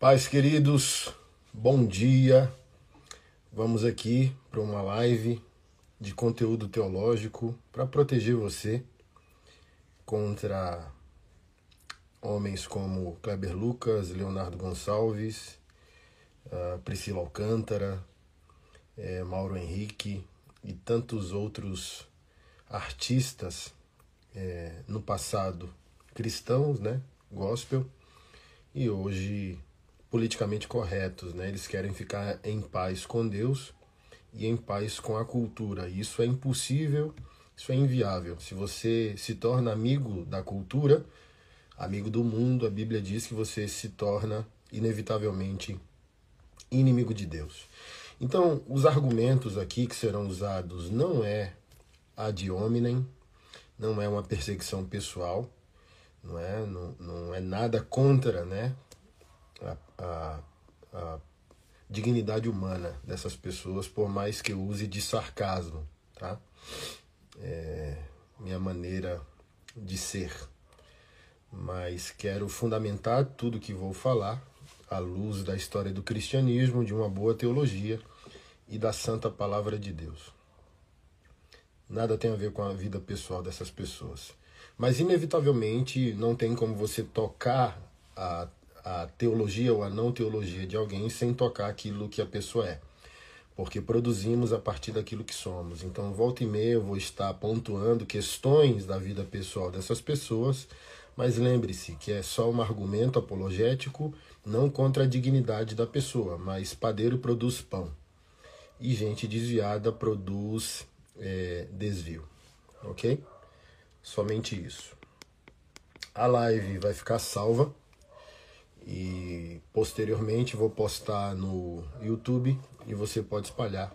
Pais queridos, bom dia. Vamos aqui para uma live de conteúdo teológico para proteger você contra homens como Kleber Lucas, Leonardo Gonçalves, Priscila Alcântara, eh, Mauro Henrique e tantos outros artistas é, no passado cristãos, né, gospel, e hoje politicamente corretos, né? Eles querem ficar em paz com Deus e em paz com a cultura. Isso é impossível, isso é inviável. Se você se torna amigo da cultura, amigo do mundo, a Bíblia diz que você se torna inevitavelmente inimigo de Deus. Então, os argumentos aqui que serão usados não é ad hominem, não é uma perseguição pessoal, não é, não, não é nada contra né, a, a, a dignidade humana dessas pessoas, por mais que eu use de sarcasmo, tá? É minha maneira de ser. Mas quero fundamentar tudo que vou falar à luz da história do cristianismo, de uma boa teologia e da santa palavra de Deus. Nada tem a ver com a vida pessoal dessas pessoas. Mas, inevitavelmente, não tem como você tocar a, a teologia ou a não teologia de alguém sem tocar aquilo que a pessoa é. Porque produzimos a partir daquilo que somos. Então, volta e meia, eu vou estar pontuando questões da vida pessoal dessas pessoas, mas lembre-se que é só um argumento apologético, não contra a dignidade da pessoa, mas padeiro produz pão. E gente desviada produz é, desvio, ok? Somente isso. A live vai ficar salva e posteriormente vou postar no YouTube e você pode espalhar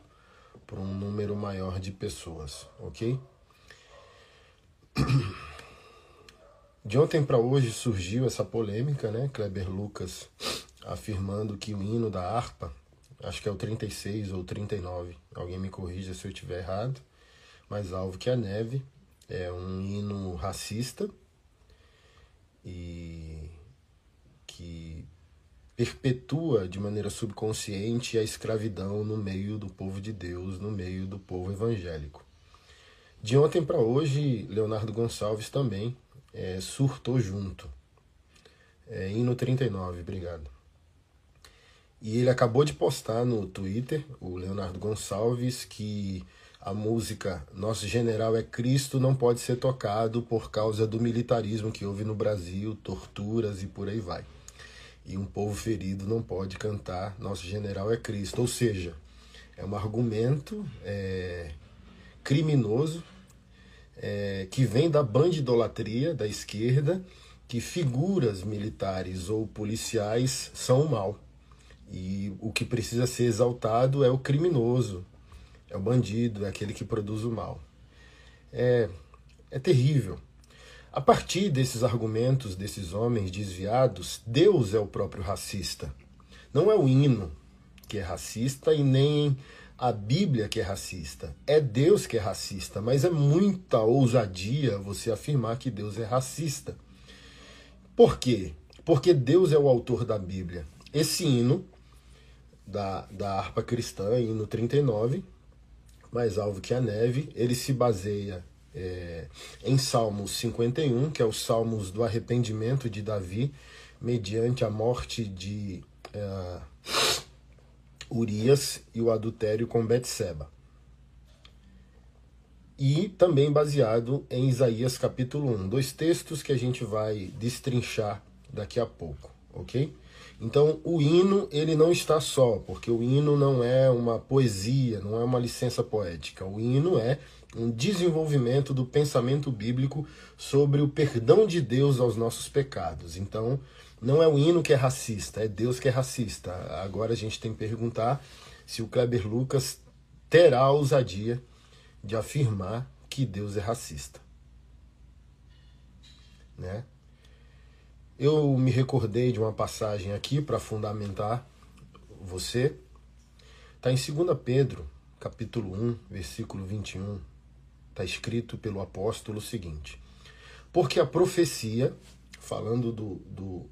para um número maior de pessoas, ok? De ontem para hoje surgiu essa polêmica, né? Kleber Lucas afirmando que o hino da harpa, acho que é o 36 ou 39, alguém me corrija se eu estiver errado, mais alvo que a neve. É um hino racista e que perpetua de maneira subconsciente a escravidão no meio do povo de Deus, no meio do povo evangélico. De ontem para hoje, Leonardo Gonçalves também é, surtou junto. É, hino 39, obrigado. E ele acabou de postar no Twitter, o Leonardo Gonçalves, que a música Nosso General é Cristo não pode ser tocado por causa do militarismo que houve no Brasil, torturas e por aí vai. E um povo ferido não pode cantar Nosso General é Cristo. Ou seja, é um argumento é, criminoso é, que vem da bandidolatria da esquerda, que figuras militares ou policiais são o mal. E o que precisa ser exaltado é o criminoso, é o bandido, é aquele que produz o mal. É, é terrível. A partir desses argumentos desses homens desviados, Deus é o próprio racista. Não é o hino que é racista e nem a Bíblia que é racista. É Deus que é racista, mas é muita ousadia você afirmar que Deus é racista. Por quê? Porque Deus é o autor da Bíblia. Esse hino da, da harpa cristã, hino 39, mais alvo que a neve. Ele se baseia é, em Salmos 51, que é os Salmos do arrependimento de Davi, mediante a morte de é, Urias e o adultério com Betseba. E também baseado em Isaías capítulo 1, dois textos que a gente vai destrinchar daqui a pouco, ok? Então, o hino ele não está só, porque o hino não é uma poesia, não é uma licença poética. O hino é um desenvolvimento do pensamento bíblico sobre o perdão de Deus aos nossos pecados. Então, não é o hino que é racista, é Deus que é racista. Agora a gente tem que perguntar se o Kleber Lucas terá a ousadia de afirmar que Deus é racista. Né? Eu me recordei de uma passagem aqui para fundamentar você. Está em 2 Pedro, capítulo 1, versículo 21. Está escrito pelo apóstolo o seguinte: Porque a profecia, falando do, do,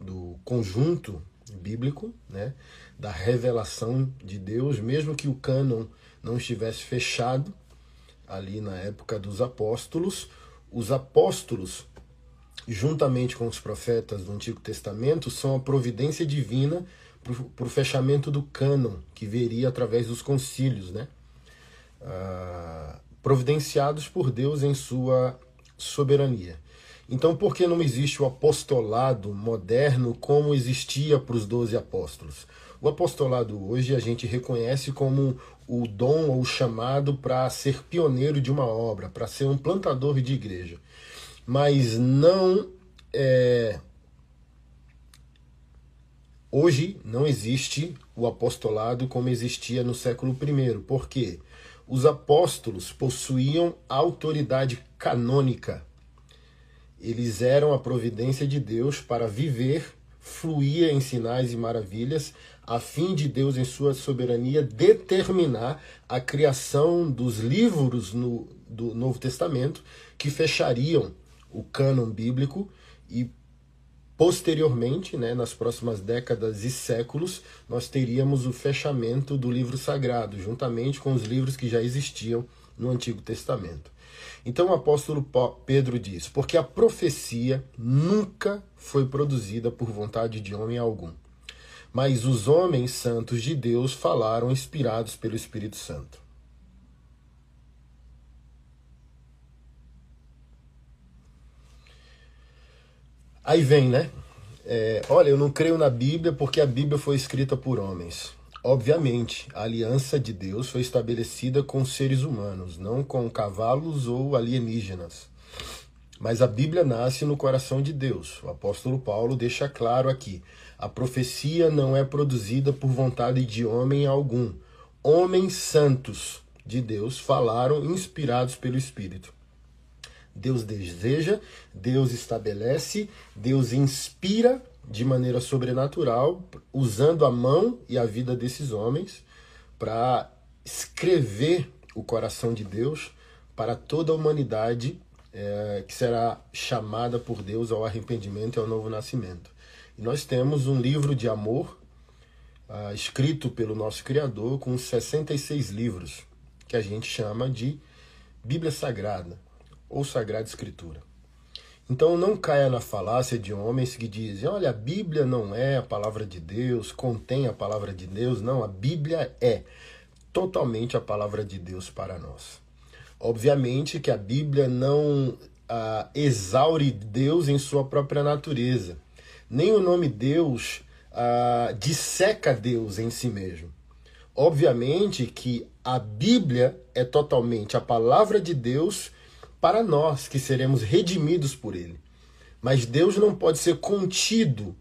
do conjunto bíblico, né, da revelação de Deus, mesmo que o cânon não estivesse fechado ali na época dos apóstolos, os apóstolos, juntamente com os profetas do Antigo Testamento, são a providência divina para o fechamento do cânon, que viria através dos concílios, né? Ah, providenciados por Deus em sua soberania. Então, por que não existe o apostolado moderno como existia para os doze apóstolos? O apostolado hoje a gente reconhece como o dom ou chamado para ser pioneiro de uma obra, para ser um plantador de igreja. Mas não é, Hoje não existe o apostolado como existia no século I. Por quê? Os apóstolos possuíam autoridade canônica. Eles eram a providência de Deus para viver, fluir em sinais e maravilhas, a fim de Deus, em sua soberania, determinar a criação dos livros no, do Novo Testamento que fechariam o cânon bíblico e posteriormente, né, nas próximas décadas e séculos, nós teríamos o fechamento do livro sagrado, juntamente com os livros que já existiam no Antigo Testamento. Então o apóstolo Pedro diz: Porque a profecia nunca foi produzida por vontade de homem algum, mas os homens santos de Deus falaram inspirados pelo Espírito Santo. Aí vem, né? É, olha, eu não creio na Bíblia porque a Bíblia foi escrita por homens. Obviamente, a aliança de Deus foi estabelecida com seres humanos, não com cavalos ou alienígenas. Mas a Bíblia nasce no coração de Deus. O apóstolo Paulo deixa claro aqui: a profecia não é produzida por vontade de homem algum. Homens santos de Deus falaram inspirados pelo Espírito. Deus deseja, Deus estabelece, Deus inspira de maneira sobrenatural, usando a mão e a vida desses homens para escrever o coração de Deus para toda a humanidade é, que será chamada por Deus ao arrependimento e ao novo nascimento. E nós temos um livro de amor uh, escrito pelo nosso Criador com 66 livros, que a gente chama de Bíblia Sagrada ou Sagrada Escritura. Então não caia na falácia de homens que dizem: olha, a Bíblia não é a palavra de Deus, contém a palavra de Deus. Não, a Bíblia é totalmente a palavra de Deus para nós. Obviamente que a Bíblia não ah, exaure Deus em sua própria natureza, nem o nome Deus ah, disseca Deus em si mesmo. Obviamente que a Bíblia é totalmente a palavra de Deus para nós que seremos redimidos por Ele. Mas Deus não pode ser contido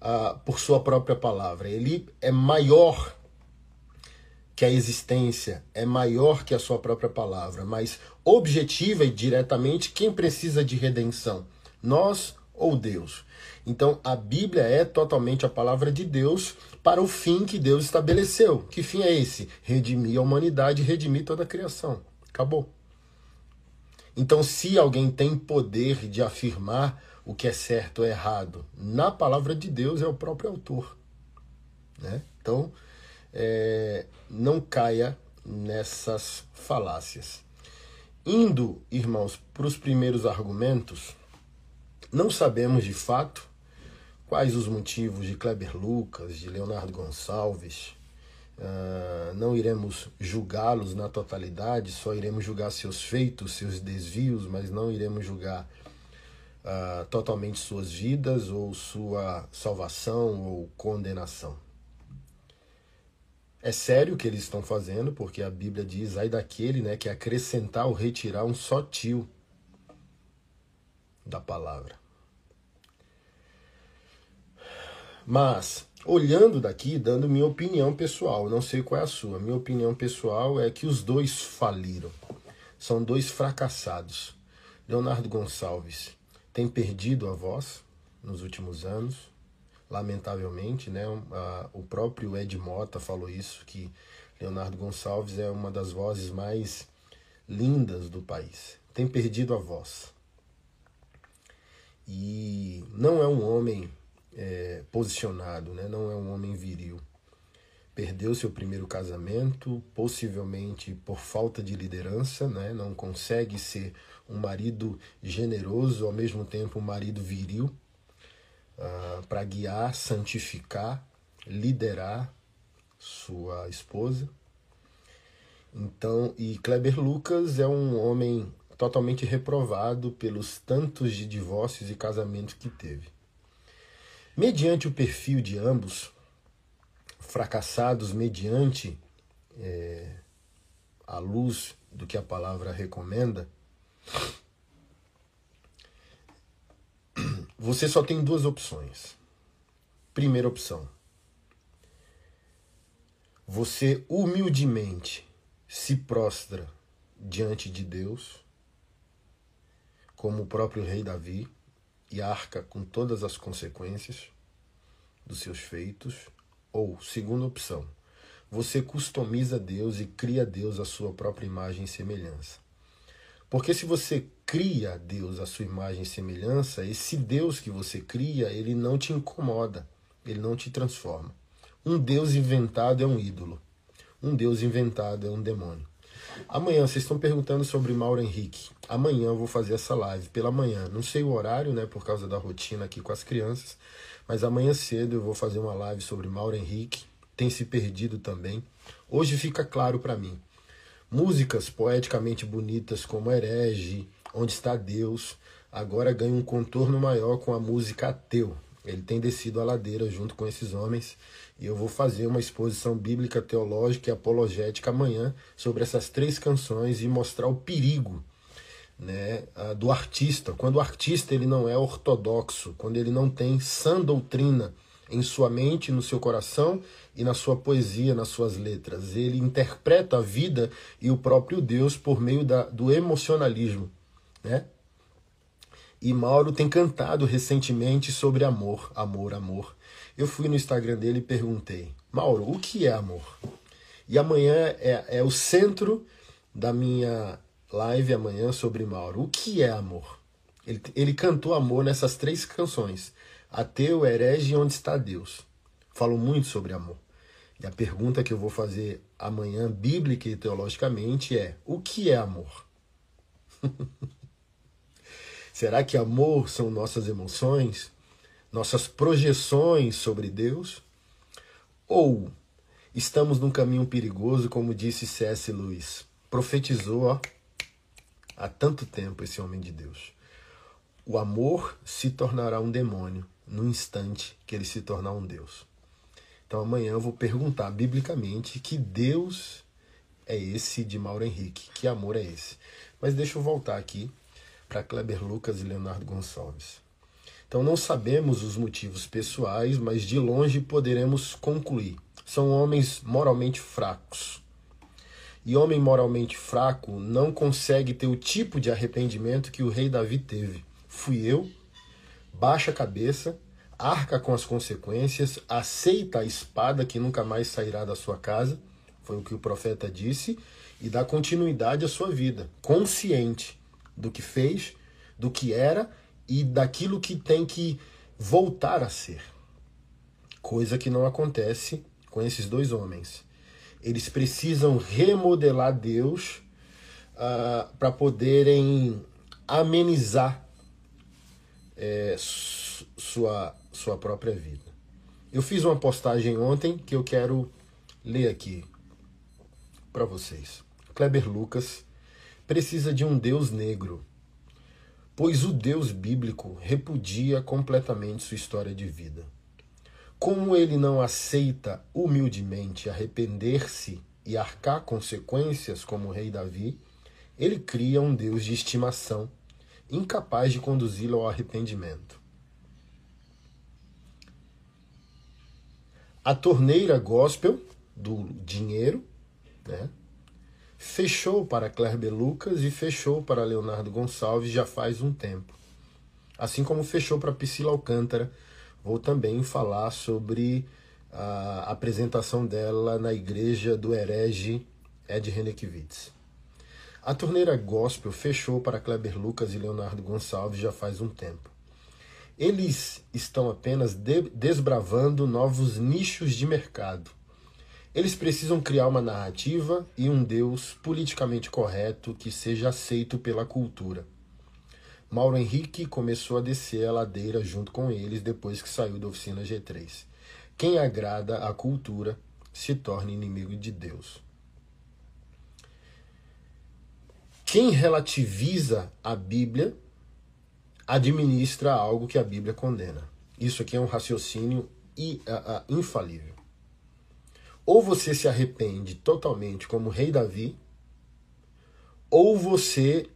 uh, por Sua própria palavra. Ele é maior que a existência, é maior que a Sua própria palavra. Mas objetiva e diretamente, quem precisa de redenção? Nós ou Deus? Então a Bíblia é totalmente a palavra de Deus para o fim que Deus estabeleceu. Que fim é esse? Redimir a humanidade, redimir toda a criação. Acabou. Então, se alguém tem poder de afirmar o que é certo ou errado na palavra de Deus, é o próprio autor. Né? Então, é, não caia nessas falácias. Indo, irmãos, para os primeiros argumentos, não sabemos de fato quais os motivos de Kleber Lucas, de Leonardo Gonçalves, Uh, não iremos julgá-los na totalidade, só iremos julgar seus feitos, seus desvios, mas não iremos julgar uh, totalmente suas vidas ou sua salvação ou condenação. É sério o que eles estão fazendo, porque a Bíblia diz, ai daquele né, que acrescentar ou retirar um só tio da palavra. Mas olhando daqui, dando minha opinião pessoal, não sei qual é a sua. Minha opinião pessoal é que os dois faliram. São dois fracassados. Leonardo Gonçalves tem perdido a voz nos últimos anos, lamentavelmente, né? O próprio Ed Mota falou isso que Leonardo Gonçalves é uma das vozes mais lindas do país. Tem perdido a voz. E não é um homem é, posicionado, né? não é um homem viril. Perdeu seu primeiro casamento, possivelmente por falta de liderança, né? não consegue ser um marido generoso, ao mesmo tempo um marido viril, uh, para guiar, santificar, liderar sua esposa. Então, e Kleber Lucas é um homem totalmente reprovado pelos tantos de divórcios e casamentos que teve. Mediante o perfil de ambos, fracassados mediante é, a luz do que a palavra recomenda, você só tem duas opções. Primeira opção: você humildemente se prostra diante de Deus, como o próprio rei Davi, e arca com todas as consequências dos seus feitos. Ou, segunda opção, você customiza Deus e cria Deus a sua própria imagem e semelhança. Porque se você cria Deus a sua imagem e semelhança, esse Deus que você cria, ele não te incomoda, ele não te transforma. Um Deus inventado é um ídolo. Um Deus inventado é um demônio. Amanhã, vocês estão perguntando sobre Mauro Henrique. Amanhã eu vou fazer essa live pela manhã. Não sei o horário, né, por causa da rotina aqui com as crianças, mas amanhã cedo eu vou fazer uma live sobre Mauro Henrique. Tem se perdido também. Hoje fica claro para mim. Músicas poeticamente bonitas como Herege, Onde está Deus, agora ganham um contorno maior com a música Ateu. Ele tem descido a ladeira junto com esses homens e eu vou fazer uma exposição bíblica, teológica e apologética amanhã sobre essas três canções e mostrar o perigo né, do artista. Quando o artista ele não é ortodoxo, quando ele não tem sã doutrina em sua mente, no seu coração e na sua poesia, nas suas letras. Ele interpreta a vida e o próprio Deus por meio da, do emocionalismo. Né? E Mauro tem cantado recentemente sobre amor, amor, amor. Eu fui no Instagram dele e perguntei, Mauro, o que é amor? E amanhã é, é o centro da minha live amanhã sobre Mauro. O que é amor? Ele, ele cantou amor nessas três canções. Ateu, herege e onde está Deus. Falou muito sobre amor. E a pergunta que eu vou fazer amanhã, bíblica e teologicamente, é: o que é amor? Será que amor são nossas emoções, nossas projeções sobre Deus? Ou estamos num caminho perigoso, como disse C.S. Lewis? Profetizou ó, há tanto tempo esse homem de Deus. O amor se tornará um demônio no instante que ele se tornar um Deus. Então amanhã eu vou perguntar biblicamente que Deus é esse de Mauro Henrique, que amor é esse. Mas deixa eu voltar aqui para Kleber Lucas e Leonardo Gonçalves. Então não sabemos os motivos pessoais, mas de longe poderemos concluir. São homens moralmente fracos. E homem moralmente fraco não consegue ter o tipo de arrependimento que o rei Davi teve. Fui eu, baixa a cabeça, arca com as consequências, aceita a espada que nunca mais sairá da sua casa, foi o que o profeta disse, e dá continuidade à sua vida, consciente do que fez, do que era e daquilo que tem que voltar a ser. Coisa que não acontece com esses dois homens. Eles precisam remodelar Deus uh, para poderem amenizar é, sua, sua própria vida. Eu fiz uma postagem ontem que eu quero ler aqui para vocês. Kleber Lucas precisa de um Deus negro, pois o Deus bíblico repudia completamente sua história de vida. Como ele não aceita humildemente arrepender-se e arcar consequências como o rei Davi, ele cria um Deus de estimação, incapaz de conduzi-lo ao arrependimento. A torneira gospel do dinheiro, né? Fechou para Clerber Lucas e fechou para Leonardo Gonçalves já faz um tempo. Assim como fechou para Priscila Alcântara, vou também falar sobre a apresentação dela na igreja do herege Ed Renekiewicz. A torneira gospel fechou para Kleber Lucas e Leonardo Gonçalves já faz um tempo. Eles estão apenas de desbravando novos nichos de mercado. Eles precisam criar uma narrativa e um Deus politicamente correto que seja aceito pela cultura. Mauro Henrique começou a descer a ladeira junto com eles depois que saiu da oficina G3. Quem agrada à cultura se torna inimigo de Deus. Quem relativiza a Bíblia administra algo que a Bíblia condena. Isso aqui é um raciocínio infalível. Ou você se arrepende totalmente como o rei Davi, ou você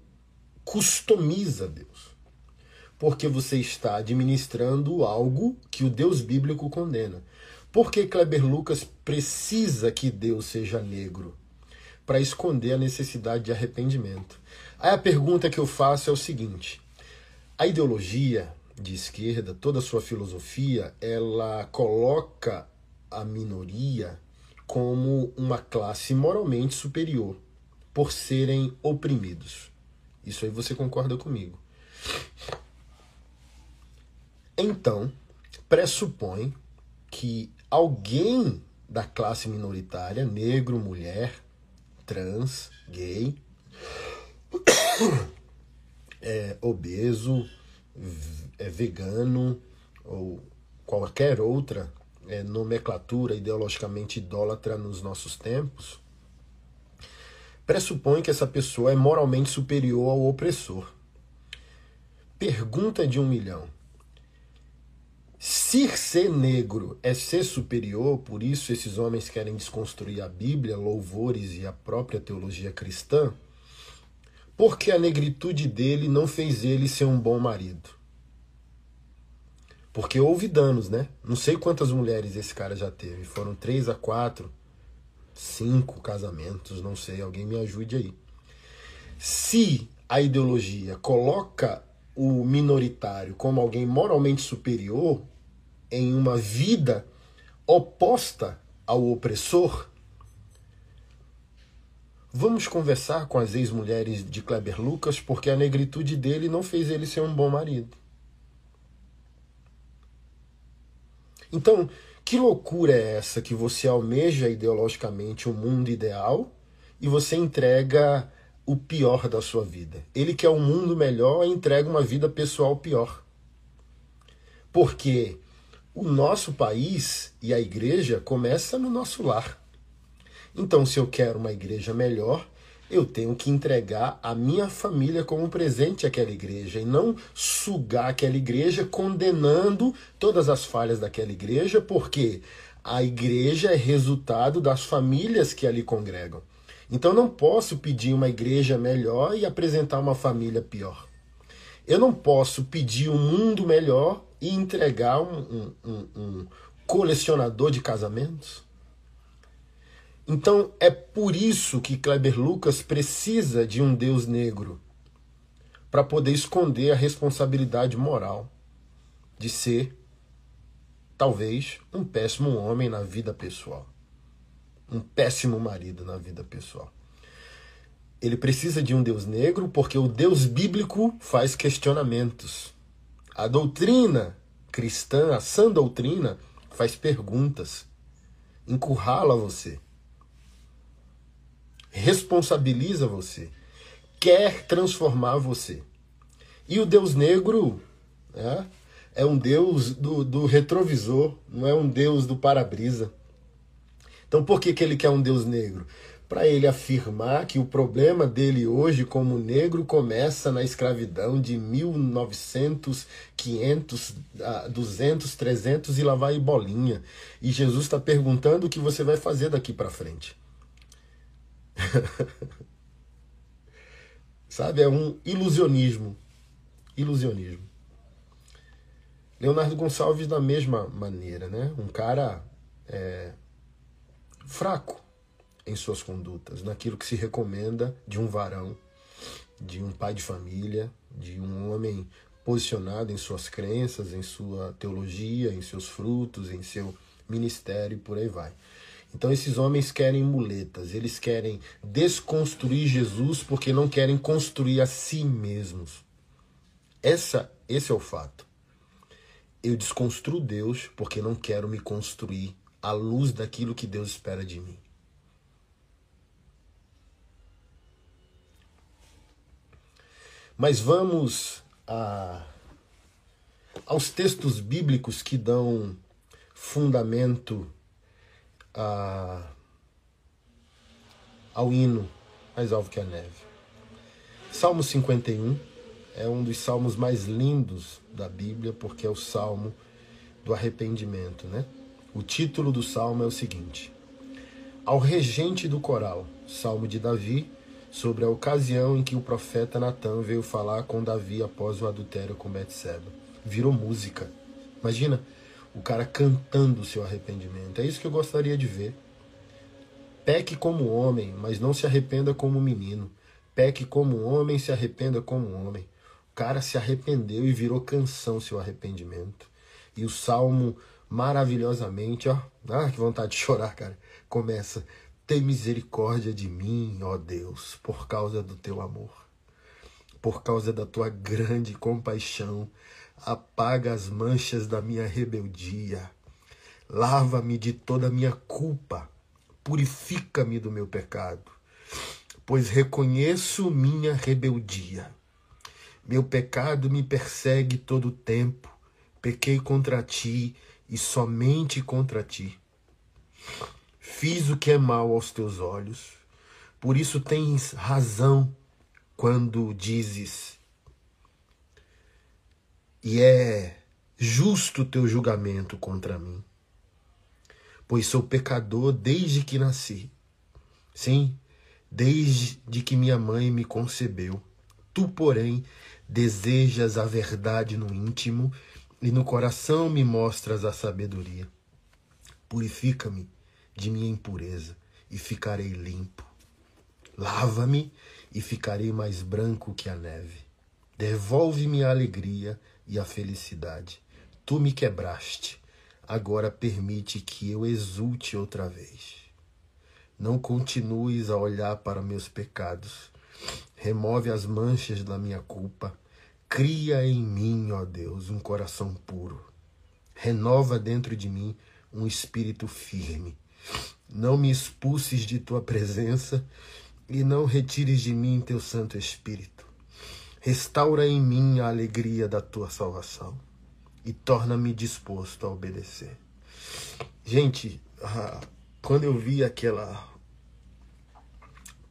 customiza Deus. Porque você está administrando algo que o Deus bíblico condena. Por que Kleber Lucas precisa que Deus seja negro? Para esconder a necessidade de arrependimento. Aí a pergunta que eu faço é o seguinte: a ideologia de esquerda, toda a sua filosofia, ela coloca a minoria como uma classe moralmente superior por serem oprimidos. Isso aí você concorda comigo. Então, pressupõe que alguém da classe minoritária, negro, mulher, trans, gay, é, obeso, é, vegano ou qualquer outra é, nomenclatura ideologicamente idólatra nos nossos tempos, pressupõe que essa pessoa é moralmente superior ao opressor. Pergunta de um milhão. Se ser negro é ser superior, por isso esses homens querem desconstruir a Bíblia, louvores e a própria teologia cristã, porque a negritude dele não fez ele ser um bom marido. Porque houve danos, né? Não sei quantas mulheres esse cara já teve. Foram três a quatro cinco casamentos, não sei, alguém me ajude aí. Se a ideologia coloca o minoritário como alguém moralmente superior em uma vida oposta ao opressor, vamos conversar com as ex-mulheres de Kleber Lucas porque a negritude dele não fez ele ser um bom marido. Então, que loucura é essa que você almeja ideologicamente o um mundo ideal e você entrega o pior da sua vida? Ele quer um mundo melhor e entrega uma vida pessoal pior. Porque o nosso país e a igreja começa no nosso lar. Então, se eu quero uma igreja melhor, eu tenho que entregar a minha família como presente àquela igreja e não sugar aquela igreja condenando todas as falhas daquela igreja, porque a igreja é resultado das famílias que ali congregam. Então não posso pedir uma igreja melhor e apresentar uma família pior. Eu não posso pedir um mundo melhor e entregar um, um, um, um colecionador de casamentos. Então é por isso que Kleber Lucas precisa de um Deus negro para poder esconder a responsabilidade moral de ser, talvez, um péssimo homem na vida pessoal, um péssimo marido na vida pessoal. Ele precisa de um Deus negro porque o Deus bíblico faz questionamentos. A doutrina cristã, a sã doutrina, faz perguntas, encurrala você responsabiliza você, quer transformar você. E o Deus negro é, é um Deus do, do retrovisor, não é um Deus do para-brisa. Então por que, que ele quer um Deus negro? Para ele afirmar que o problema dele hoje como negro começa na escravidão de 1900, 500, 200, 300 e lá vai bolinha. E Jesus está perguntando o que você vai fazer daqui para frente. Sabe? É um ilusionismo. Ilusionismo. Leonardo Gonçalves, da mesma maneira, né? Um cara é, fraco em suas condutas, naquilo que se recomenda de um varão, de um pai de família, de um homem posicionado em suas crenças, em sua teologia, em seus frutos, em seu ministério e por aí vai. Então esses homens querem muletas, eles querem desconstruir Jesus porque não querem construir a si mesmos. Essa, esse é o fato. eu desconstruo Deus porque não quero me construir à luz daquilo que Deus espera de mim. Mas vamos a, aos textos bíblicos que dão fundamento a, ao hino mais alvo que a neve. Salmo 51 é um dos salmos mais lindos da Bíblia, porque é o salmo do arrependimento, né? O título do salmo é o seguinte: Ao regente do coral, salmo de Davi, sobre a ocasião em que o profeta Natan veio falar com Davi após o adultério com Betseba. Virou música. Imagina o cara cantando o seu arrependimento. É isso que eu gostaria de ver. Peque como homem, mas não se arrependa como menino. Peque como homem, se arrependa como homem cara se arrependeu e virou canção seu arrependimento. E o salmo maravilhosamente, ó, ah, que vontade de chorar, cara. Começa: Tem misericórdia de mim, ó Deus, por causa do teu amor. Por causa da tua grande compaixão, apaga as manchas da minha rebeldia. Lava-me de toda a minha culpa, purifica-me do meu pecado, pois reconheço minha rebeldia meu pecado me persegue todo o tempo. Pequei contra ti e somente contra ti. Fiz o que é mal aos teus olhos. Por isso tens razão quando dizes. E é justo o teu julgamento contra mim. Pois sou pecador desde que nasci. Sim, desde que minha mãe me concebeu. Tu, porém, Desejas a verdade no íntimo e no coração me mostras a sabedoria. Purifica-me de minha impureza e ficarei limpo. Lava-me e ficarei mais branco que a neve. Devolve-me a alegria e a felicidade. Tu me quebraste, agora permite que eu exulte outra vez. Não continues a olhar para meus pecados remove as manchas da minha culpa. Cria em mim, ó Deus, um coração puro. Renova dentro de mim um espírito firme. Não me expulses de tua presença e não retires de mim teu Santo Espírito. Restaura em mim a alegria da tua salvação e torna-me disposto a obedecer. Gente, ah, quando eu vi aquela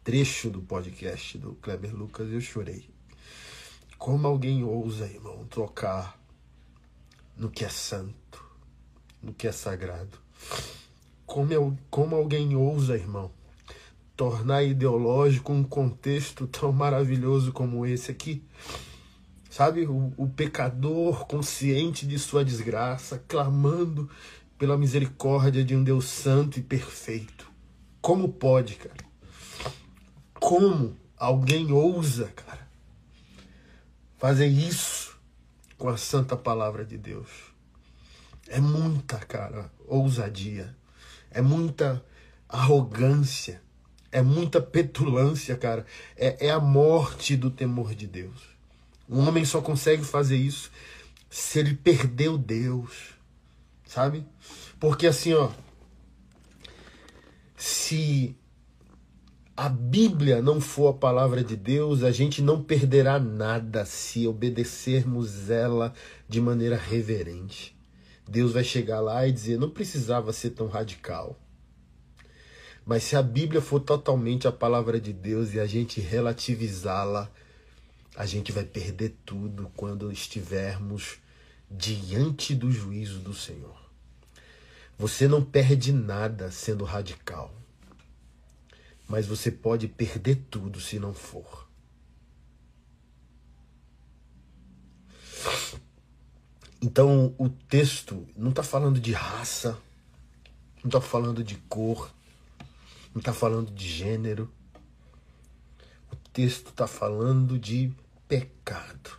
trecho do podcast do Kleber Lucas, eu chorei. Como alguém ousa, irmão, tocar no que é santo, no que é sagrado? Como, eu, como alguém ousa, irmão, tornar ideológico um contexto tão maravilhoso como esse aqui? Sabe, o, o pecador consciente de sua desgraça, clamando pela misericórdia de um Deus santo e perfeito. Como pode, cara? Como alguém ousa, cara, fazer isso com a santa palavra de Deus? É muita, cara, ousadia. É muita arrogância. É muita petulância, cara. É, é a morte do temor de Deus. Um homem só consegue fazer isso se ele perdeu Deus. Sabe? Porque assim, ó. Se a Bíblia não for a palavra de Deus, a gente não perderá nada se obedecermos ela de maneira reverente. Deus vai chegar lá e dizer: não precisava ser tão radical. Mas se a Bíblia for totalmente a palavra de Deus e a gente relativizá-la, a gente vai perder tudo quando estivermos diante do juízo do Senhor. Você não perde nada sendo radical mas você pode perder tudo se não for. Então o texto não está falando de raça, não está falando de cor, não está falando de gênero. O texto está falando de pecado.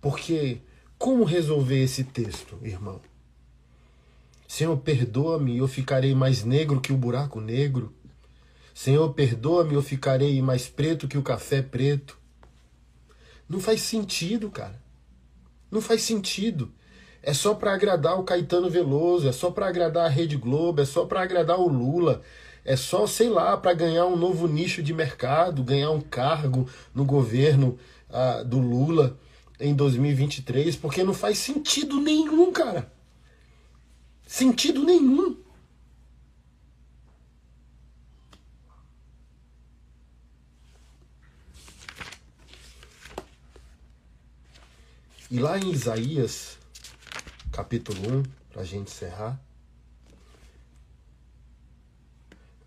Porque como resolver esse texto, irmão? Senhor, perdoa-me, eu ficarei mais negro que o buraco negro. Senhor, perdoa-me, eu ficarei mais preto que o café preto. Não faz sentido, cara. Não faz sentido. É só para agradar o Caetano Veloso, é só para agradar a Rede Globo, é só para agradar o Lula, é só, sei lá, para ganhar um novo nicho de mercado, ganhar um cargo no governo uh, do Lula em 2023, porque não faz sentido nenhum, cara. Sentido nenhum. E lá em Isaías, capítulo 1, para a gente encerrar,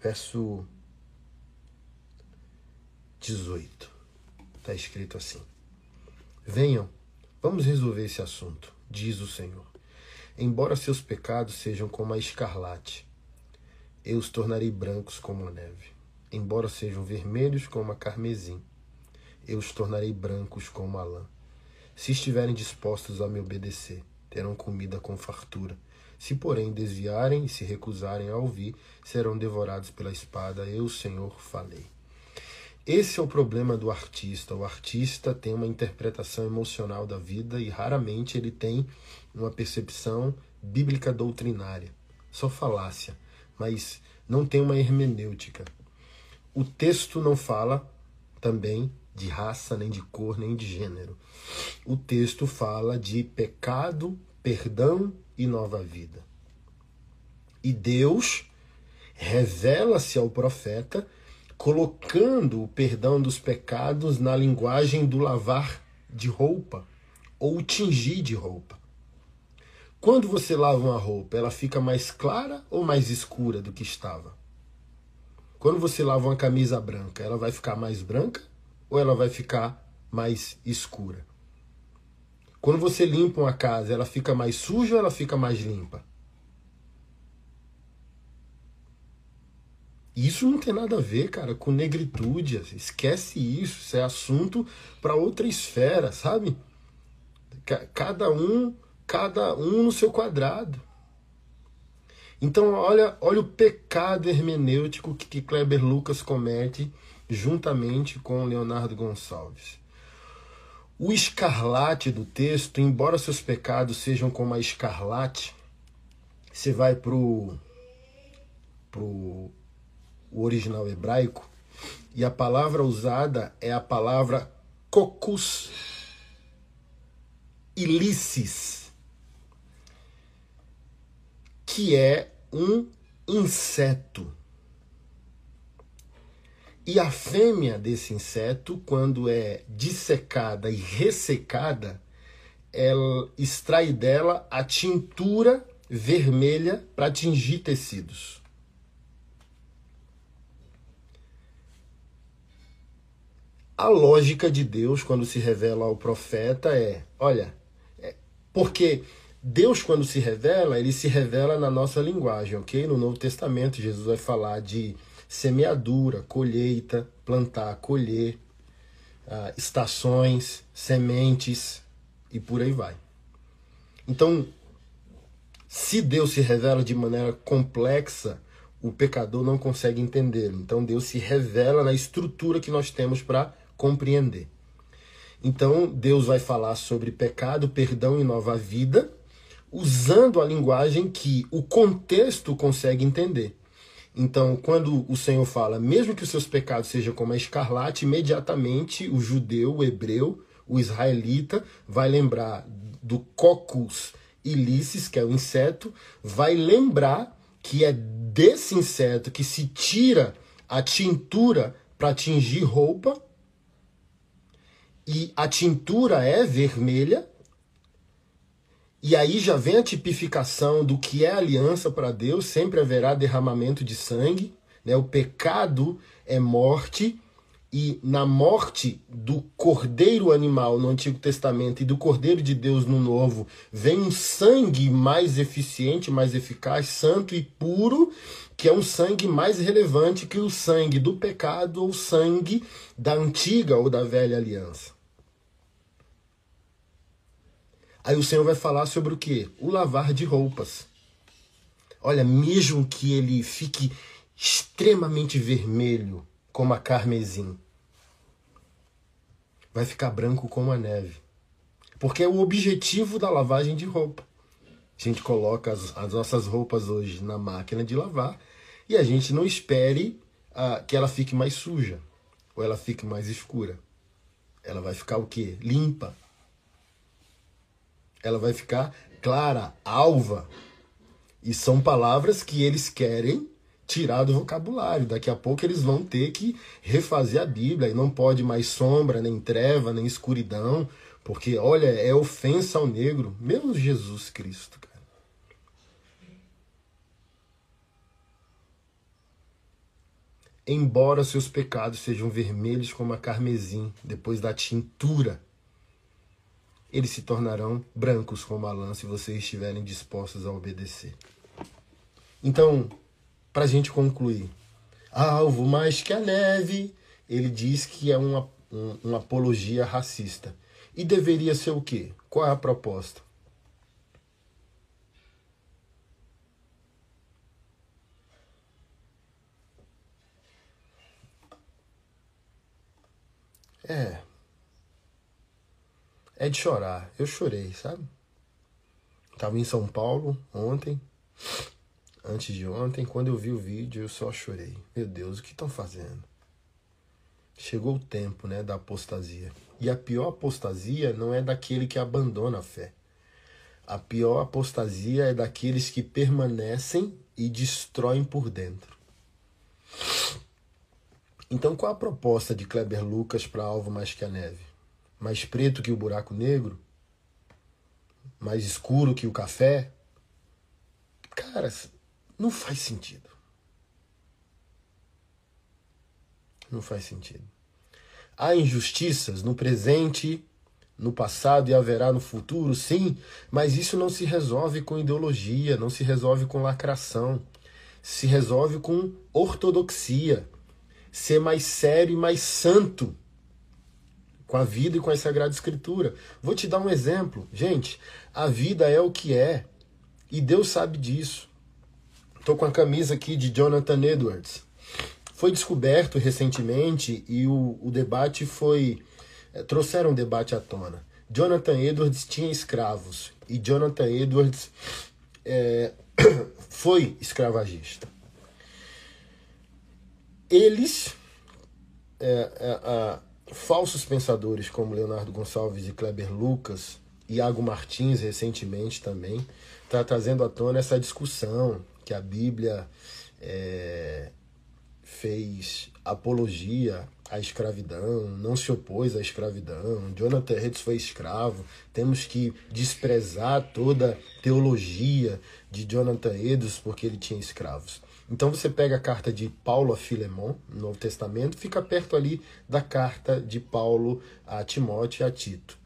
verso 18, está escrito assim: Venham, vamos resolver esse assunto, diz o Senhor. Embora seus pecados sejam como a escarlate, eu os tornarei brancos como a neve. Embora sejam vermelhos como a carmesim, eu os tornarei brancos como a lã. Se estiverem dispostos a me obedecer, terão comida com fartura. Se, porém, desviarem e se recusarem a ouvir, serão devorados pela espada. Eu, Senhor, falei. Esse é o problema do artista. O artista tem uma interpretação emocional da vida e raramente ele tem uma percepção bíblica doutrinária. Só falácia, mas não tem uma hermenêutica. O texto não fala também de raça, nem de cor, nem de gênero. O texto fala de pecado, perdão e nova vida. E Deus revela-se ao profeta colocando o perdão dos pecados na linguagem do lavar de roupa ou tingir de roupa. Quando você lava uma roupa, ela fica mais clara ou mais escura do que estava? Quando você lava uma camisa branca, ela vai ficar mais branca ou ela vai ficar mais escura? Quando você limpa uma casa, ela fica mais suja ou ela fica mais limpa? Isso não tem nada a ver, cara, com negritude. Esquece isso. Isso é assunto para outra esfera, sabe? Cada um, cada um no seu quadrado. Então, olha, olha o pecado hermenêutico que, que Kleber Lucas comete juntamente com Leonardo Gonçalves. O escarlate do texto, embora seus pecados sejam como a escarlate, você vai pro, pro o original hebraico, e a palavra usada é a palavra cocus ilicis, que é um inseto. E a fêmea desse inseto, quando é dissecada e ressecada, ela extrai dela a tintura vermelha para atingir tecidos. A lógica de Deus, quando se revela ao profeta, é: olha, é, porque Deus, quando se revela, ele se revela na nossa linguagem, ok? No Novo Testamento, Jesus vai falar de semeadura, colheita, plantar, colher, uh, estações, sementes e por aí vai. Então, se Deus se revela de maneira complexa, o pecador não consegue entendê-lo. Então, Deus se revela na estrutura que nós temos para compreender. Então, Deus vai falar sobre pecado, perdão e nova vida, usando a linguagem que o contexto consegue entender. Então, quando o Senhor fala, mesmo que os seus pecados sejam como a escarlate, imediatamente o judeu, o hebreu, o israelita vai lembrar do cocus ilicis, que é o inseto, vai lembrar que é desse inseto que se tira a tintura para tingir roupa, e a tintura é vermelha, e aí já vem a tipificação do que é aliança para Deus, sempre haverá derramamento de sangue, né? O pecado é morte e na morte do cordeiro animal no Antigo Testamento e do cordeiro de Deus no Novo, vem um sangue mais eficiente, mais eficaz, santo e puro, que é um sangue mais relevante que o sangue do pecado ou sangue da antiga ou da velha aliança. Aí o Senhor vai falar sobre o que? O lavar de roupas. Olha, mesmo que ele fique extremamente vermelho, como a carmesim, vai ficar branco como a neve. Porque é o objetivo da lavagem de roupa. A gente coloca as, as nossas roupas hoje na máquina de lavar e a gente não espere uh, que ela fique mais suja ou ela fique mais escura. Ela vai ficar o quê? Limpa. Ela vai ficar clara, alva. E são palavras que eles querem tirar do vocabulário. Daqui a pouco eles vão ter que refazer a Bíblia e não pode mais sombra, nem treva, nem escuridão, porque olha, é ofensa ao negro, mesmo Jesus Cristo, cara. Embora seus pecados sejam vermelhos como a carmesim, depois da tintura, eles se tornarão brancos como a lã se vocês estiverem dispostos a obedecer. Então, para a gente concluir, alvo mais que a neve, ele diz que é uma, um, uma apologia racista. E deveria ser o quê? Qual é a proposta? É. É de chorar. Eu chorei, sabe? Tava em São Paulo ontem antes de ontem, quando eu vi o vídeo, eu só chorei. Meu Deus, o que estão fazendo? Chegou o tempo, né, da apostasia. E a pior apostasia não é daquele que abandona a fé. A pior apostasia é daqueles que permanecem e destroem por dentro. Então, qual a proposta de Kleber Lucas para alvo mais que a neve? Mais preto que o buraco negro? Mais escuro que o café? Caras, não faz sentido. Não faz sentido. Há injustiças no presente, no passado e haverá no futuro, sim, mas isso não se resolve com ideologia, não se resolve com lacração. Se resolve com ortodoxia. Ser mais sério e mais santo com a vida e com a Sagrada Escritura. Vou te dar um exemplo. Gente, a vida é o que é. E Deus sabe disso. Estou com a camisa aqui de Jonathan Edwards. Foi descoberto recentemente e o, o debate foi. É, trouxeram um debate à tona. Jonathan Edwards tinha escravos e Jonathan Edwards é, foi escravagista. Eles, é, é falsos pensadores como Leonardo Gonçalves e Kleber Lucas, Iago Martins recentemente também, está trazendo à tona essa discussão que a Bíblia é, fez apologia à escravidão, não se opôs à escravidão. Jonathan Edwards foi escravo. Temos que desprezar toda teologia de Jonathan Edwards porque ele tinha escravos. Então você pega a carta de Paulo a Filemon, no Novo Testamento, fica perto ali da carta de Paulo a Timóteo e a Tito.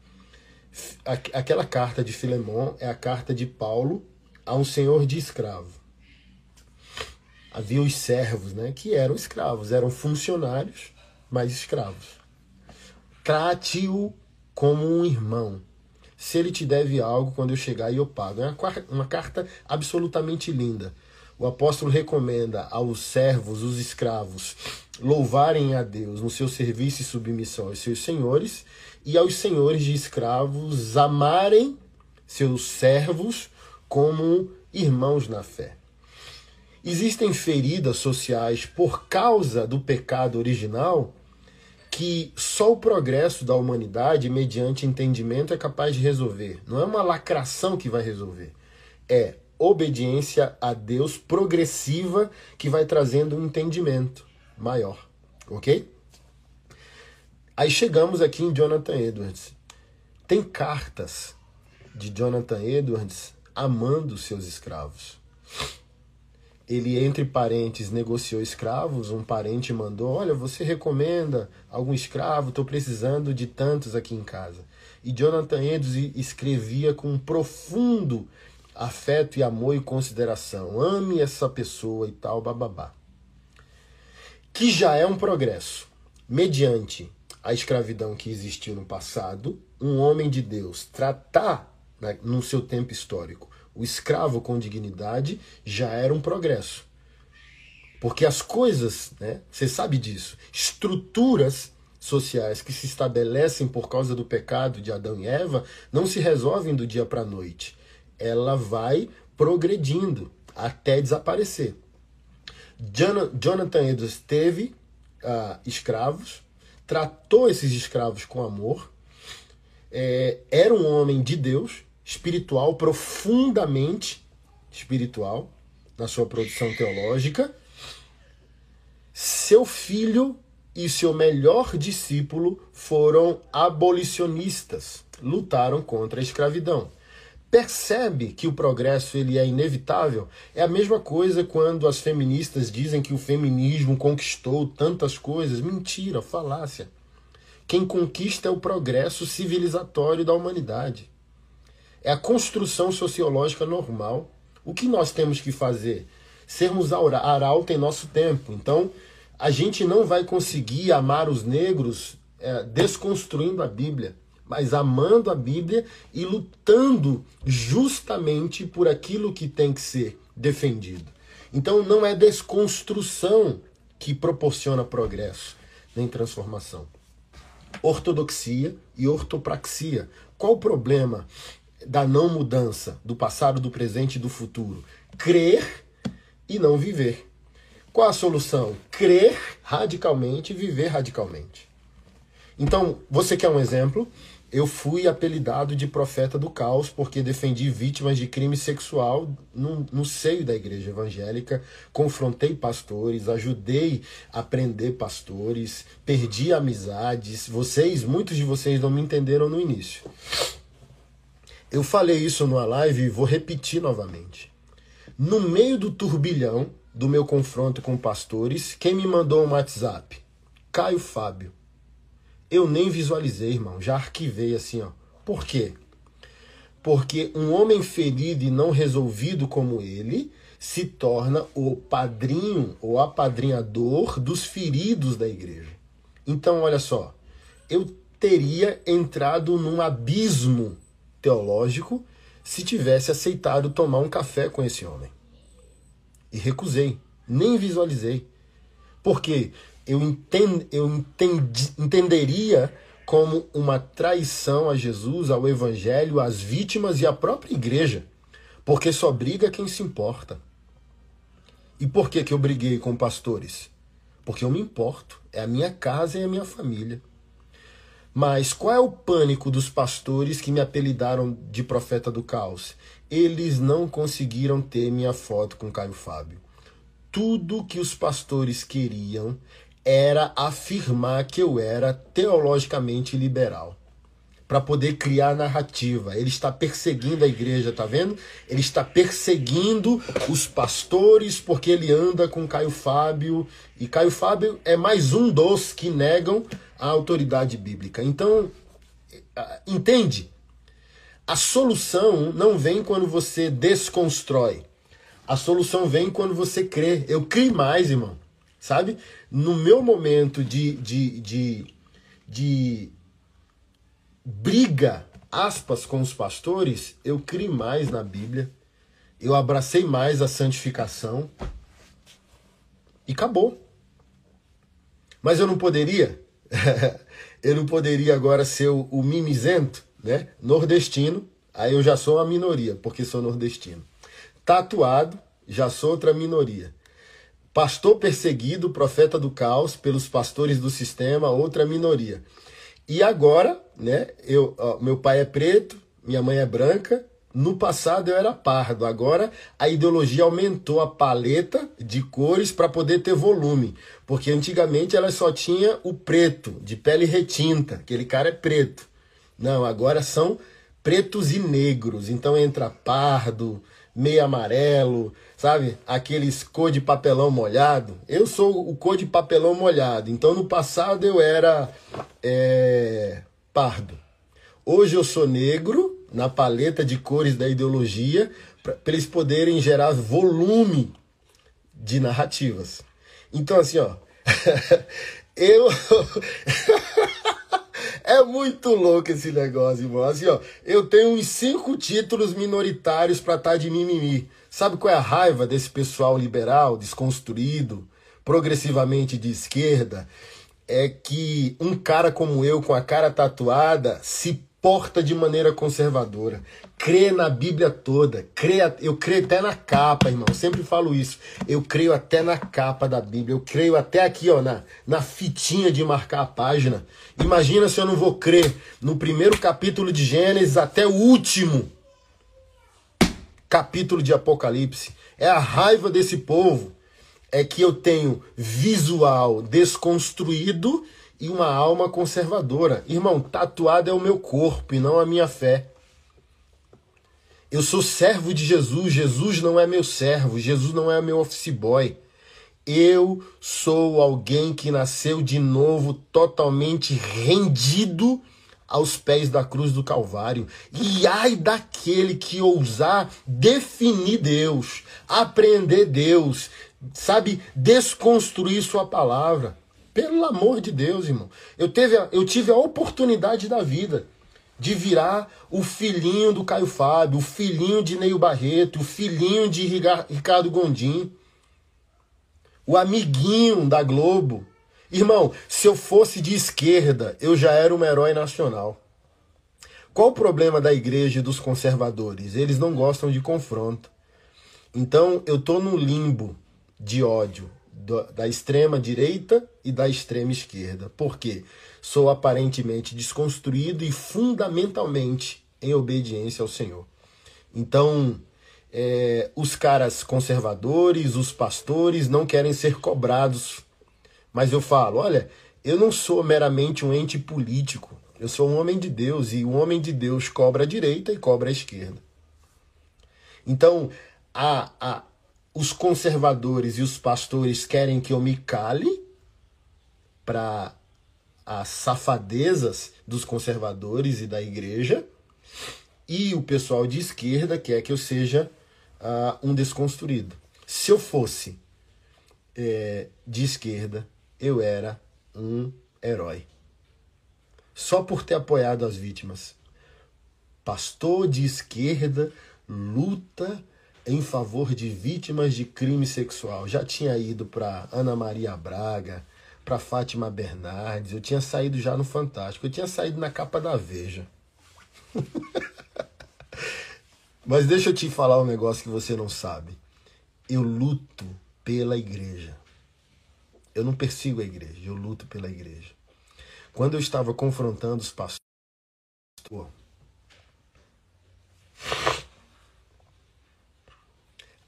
Aquela carta de Filemon é a carta de Paulo a um senhor de escravo havia os servos, né, que eram escravos, eram funcionários, mas escravos. Trate-o como um irmão. Se ele te deve algo, quando eu chegar, eu pago. É uma carta absolutamente linda. O apóstolo recomenda aos servos, os escravos, louvarem a Deus no seu serviço e submissão aos seus senhores, e aos senhores de escravos amarem seus servos como irmãos na fé. Existem feridas sociais por causa do pecado original que só o progresso da humanidade, mediante entendimento, é capaz de resolver. Não é uma lacração que vai resolver. É obediência a Deus progressiva que vai trazendo um entendimento maior. Ok? Aí chegamos aqui em Jonathan Edwards. Tem cartas de Jonathan Edwards amando seus escravos ele, entre parentes, negociou escravos. Um parente mandou: Olha, você recomenda algum escravo? Estou precisando de tantos aqui em casa. E Jonathan Edwards escrevia com um profundo afeto e amor e consideração. Ame essa pessoa e tal, bababá. Que já é um progresso. Mediante a escravidão que existiu no passado, um homem de Deus tratar, né, no seu tempo histórico, o escravo com dignidade já era um progresso. Porque as coisas, né, você sabe disso, estruturas sociais que se estabelecem por causa do pecado de Adão e Eva não se resolvem do dia para a noite. Ela vai progredindo até desaparecer. Jonathan Edwards teve uh, escravos, tratou esses escravos com amor, é, era um homem de Deus, espiritual, profundamente espiritual, na sua produção teológica. Seu filho e seu melhor discípulo foram abolicionistas, lutaram contra a escravidão. Percebe que o progresso ele é inevitável? É a mesma coisa quando as feministas dizem que o feminismo conquistou tantas coisas. Mentira, falácia. Quem conquista é o progresso civilizatório da humanidade. É a construção sociológica normal. O que nós temos que fazer? Sermos arauto em nosso tempo. Então, a gente não vai conseguir amar os negros é, desconstruindo a Bíblia, mas amando a Bíblia e lutando justamente por aquilo que tem que ser defendido. Então não é desconstrução que proporciona progresso nem transformação. Ortodoxia e ortopraxia. Qual o problema da não mudança do passado, do presente e do futuro? Crer e não viver. Qual a solução? Crer radicalmente e viver radicalmente. Então, você quer um exemplo? Eu fui apelidado de profeta do caos porque defendi vítimas de crime sexual no, no seio da igreja evangélica, confrontei pastores, ajudei a prender pastores, perdi amizades. Vocês, muitos de vocês não me entenderam no início. Eu falei isso numa live e vou repetir novamente. No meio do turbilhão, do meu confronto com pastores, quem me mandou um WhatsApp? Caio Fábio. Eu nem visualizei, irmão, já arquivei assim, ó. Por quê? Porque um homem ferido e não resolvido como ele se torna o padrinho ou apadrinhador dos feridos da igreja. Então, olha só, eu teria entrado num abismo teológico se tivesse aceitado tomar um café com esse homem e recusei, nem visualizei. Porque eu, entend, eu entendi, entenderia como uma traição a Jesus, ao Evangelho, às vítimas e à própria igreja. Porque só briga quem se importa. E por que, que eu briguei com pastores? Porque eu me importo. É a minha casa e a minha família. Mas qual é o pânico dos pastores que me apelidaram de profeta do caos? Eles não conseguiram ter minha foto com Caio Fábio. Tudo que os pastores queriam era afirmar que eu era teologicamente liberal para poder criar narrativa. Ele está perseguindo a igreja, tá vendo? Ele está perseguindo os pastores porque ele anda com Caio Fábio e Caio Fábio é mais um dos que negam a autoridade bíblica. Então, entende? A solução não vem quando você desconstrói. A solução vem quando você crê. Eu criei mais, irmão. Sabe? No meu momento de, de, de, de briga, aspas, com os pastores, eu criei mais na Bíblia. Eu abracei mais a santificação. E acabou. Mas eu não poderia. eu não poderia agora ser o, o mimizento né? Nordestino, aí eu já sou uma minoria, porque sou nordestino. Tatuado, já sou outra minoria. Pastor perseguido, profeta do caos pelos pastores do sistema, outra minoria. E agora, né? Eu, ó, meu pai é preto, minha mãe é branca. No passado eu era pardo, agora a ideologia aumentou a paleta de cores para poder ter volume, porque antigamente ela só tinha o preto, de pele retinta, aquele cara é preto. Não, agora são pretos e negros. Então entra pardo, meio amarelo, sabe? Aqueles cor de papelão molhado. Eu sou o cor de papelão molhado. Então no passado eu era é, pardo. Hoje eu sou negro na paleta de cores da ideologia para eles poderem gerar volume de narrativas. Então assim, ó, eu É muito louco esse negócio, irmão. Assim, ó, eu tenho uns cinco títulos minoritários para estar tá de mimimi. Sabe qual é a raiva desse pessoal liberal, desconstruído, progressivamente de esquerda? é que um cara como eu, com a cara tatuada, se porta de maneira conservadora. Crê na Bíblia toda. Crê, eu creio até na capa, irmão. Sempre falo isso. Eu creio até na capa da Bíblia. Eu creio até aqui, ó, na, na fitinha de marcar a página. Imagina se eu não vou crer no primeiro capítulo de Gênesis até o último capítulo de Apocalipse. É a raiva desse povo. É que eu tenho visual desconstruído e uma alma conservadora. Irmão, tatuado é o meu corpo e não a minha fé. Eu sou servo de Jesus, Jesus não é meu servo, Jesus não é meu office boy. Eu sou alguém que nasceu de novo, totalmente rendido aos pés da cruz do Calvário. E ai daquele que ousar definir Deus, aprender Deus, sabe, desconstruir Sua palavra. Pelo amor de Deus, irmão. Eu, teve, eu tive a oportunidade da vida de virar o filhinho do Caio Fábio, o filhinho de Neio Barreto, o filhinho de Ricardo Gondim, o amiguinho da Globo. Irmão, se eu fosse de esquerda, eu já era um herói nacional. Qual o problema da igreja e dos conservadores? Eles não gostam de confronto. Então eu tô no limbo de ódio da extrema direita e da extrema esquerda. Por quê? Sou aparentemente desconstruído e fundamentalmente em obediência ao Senhor. Então, é, os caras conservadores, os pastores não querem ser cobrados. Mas eu falo, olha, eu não sou meramente um ente político. Eu sou um homem de Deus e o homem de Deus cobra a direita e cobra a esquerda. Então, a, a, os conservadores e os pastores querem que eu me cale para as safadezas dos conservadores e da igreja, e o pessoal de esquerda quer que eu seja uh, um desconstruído. Se eu fosse é, de esquerda, eu era um herói. Só por ter apoiado as vítimas. Pastor de esquerda luta em favor de vítimas de crime sexual. Já tinha ido para Ana Maria Braga, para Fátima Bernardes, eu tinha saído já no Fantástico, eu tinha saído na capa da Veja. Mas deixa eu te falar um negócio que você não sabe. Eu luto pela igreja. Eu não persigo a igreja, eu luto pela igreja. Quando eu estava confrontando os pastores,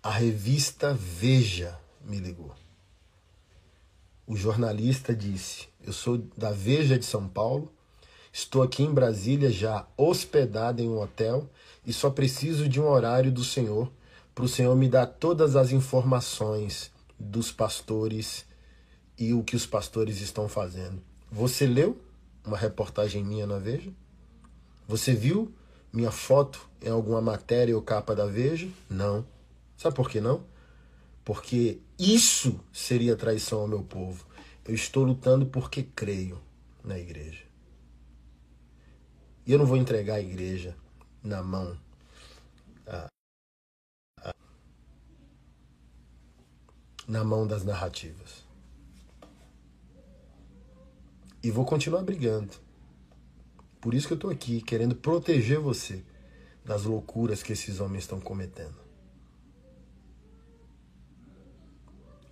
a revista Veja me ligou. O jornalista disse: Eu sou da Veja de São Paulo, estou aqui em Brasília já hospedado em um hotel e só preciso de um horário do senhor para o senhor me dar todas as informações dos pastores e o que os pastores estão fazendo. Você leu uma reportagem minha na Veja? Você viu minha foto em alguma matéria ou capa da Veja? Não. Sabe por que não? Porque isso seria traição ao meu povo. Eu estou lutando porque creio na igreja. E eu não vou entregar a igreja na mão. na mão das narrativas. E vou continuar brigando. Por isso que eu estou aqui, querendo proteger você das loucuras que esses homens estão cometendo.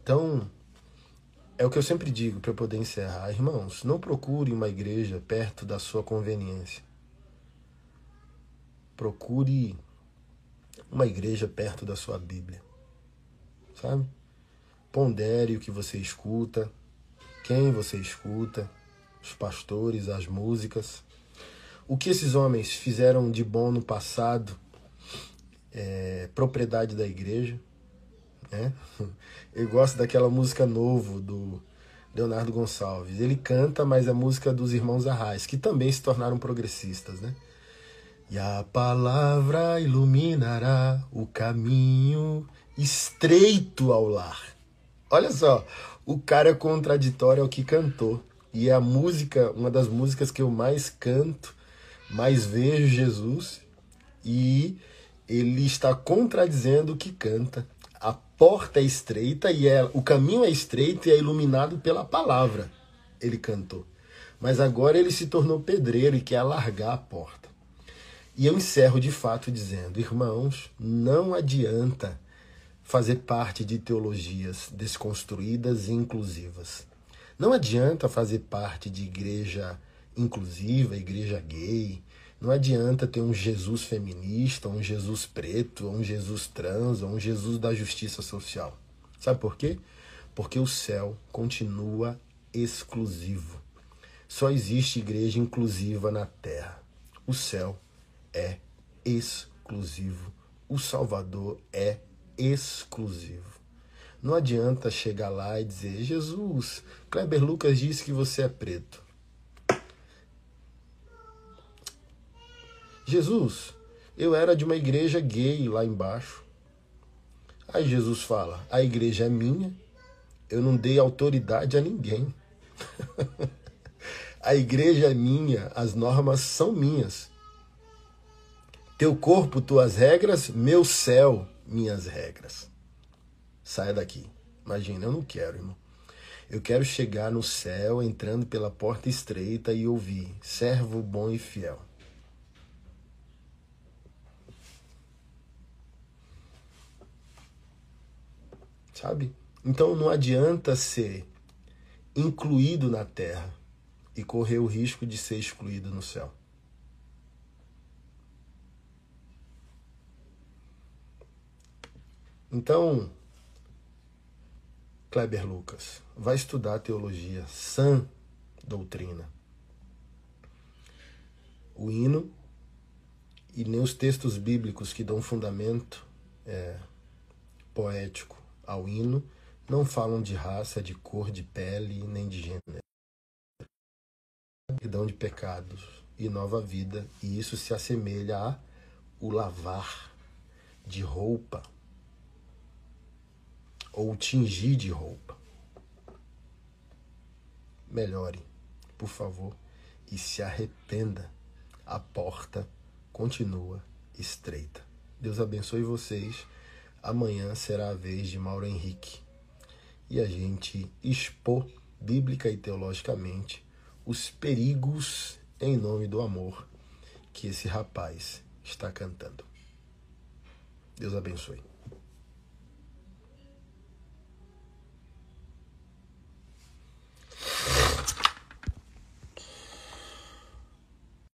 Então, é o que eu sempre digo para poder encerrar. Irmãos, não procure uma igreja perto da sua conveniência. Procure uma igreja perto da sua Bíblia. Sabe? Pondere o que você escuta, quem você escuta, os pastores, as músicas. O que esses homens fizeram de bom no passado é propriedade da igreja. Né? Eu gosto daquela música novo do Leonardo Gonçalves. Ele canta, mas é música dos irmãos Arraes, que também se tornaram progressistas, né? E a palavra iluminará o caminho estreito ao lar. Olha só, o cara é contraditório ao que cantou. E a música, uma das músicas que eu mais canto, mais vejo Jesus, e ele está contradizendo o que canta a porta é estreita e é, o caminho é estreito e é iluminado pela palavra. ele cantou. Mas agora ele se tornou pedreiro e quer alargar a porta. E eu encerro de fato dizendo: irmãos, não adianta fazer parte de teologias desconstruídas e inclusivas. Não adianta fazer parte de igreja inclusiva, igreja gay. Não adianta ter um Jesus feminista, um Jesus preto, um Jesus trans, um Jesus da justiça social. Sabe por quê? Porque o céu continua exclusivo. Só existe igreja inclusiva na terra. O céu é exclusivo. O Salvador é exclusivo. Não adianta chegar lá e dizer: Jesus, Kleber Lucas disse que você é preto. Jesus, eu era de uma igreja gay lá embaixo. Aí Jesus fala: a igreja é minha, eu não dei autoridade a ninguém. a igreja é minha, as normas são minhas. Teu corpo, tuas regras, meu céu, minhas regras. Saia daqui. Imagina, eu não quero, irmão. Eu quero chegar no céu entrando pela porta estreita e ouvir: servo bom e fiel. Sabe? Então não adianta ser incluído na terra e correr o risco de ser excluído no céu. Então, Kleber Lucas, vai estudar teologia, sã doutrina. O hino e nem os textos bíblicos que dão fundamento é, poético ao hino não falam de raça, de cor, de pele, nem de gênero. Perdão de pecados e nova vida, e isso se assemelha a o lavar de roupa ou tingir de roupa. Melhore, por favor, e se arrependa. A porta continua estreita. Deus abençoe vocês. Amanhã será a vez de Mauro Henrique e a gente expor bíblica e teologicamente os perigos em nome do amor que esse rapaz está cantando. Deus abençoe.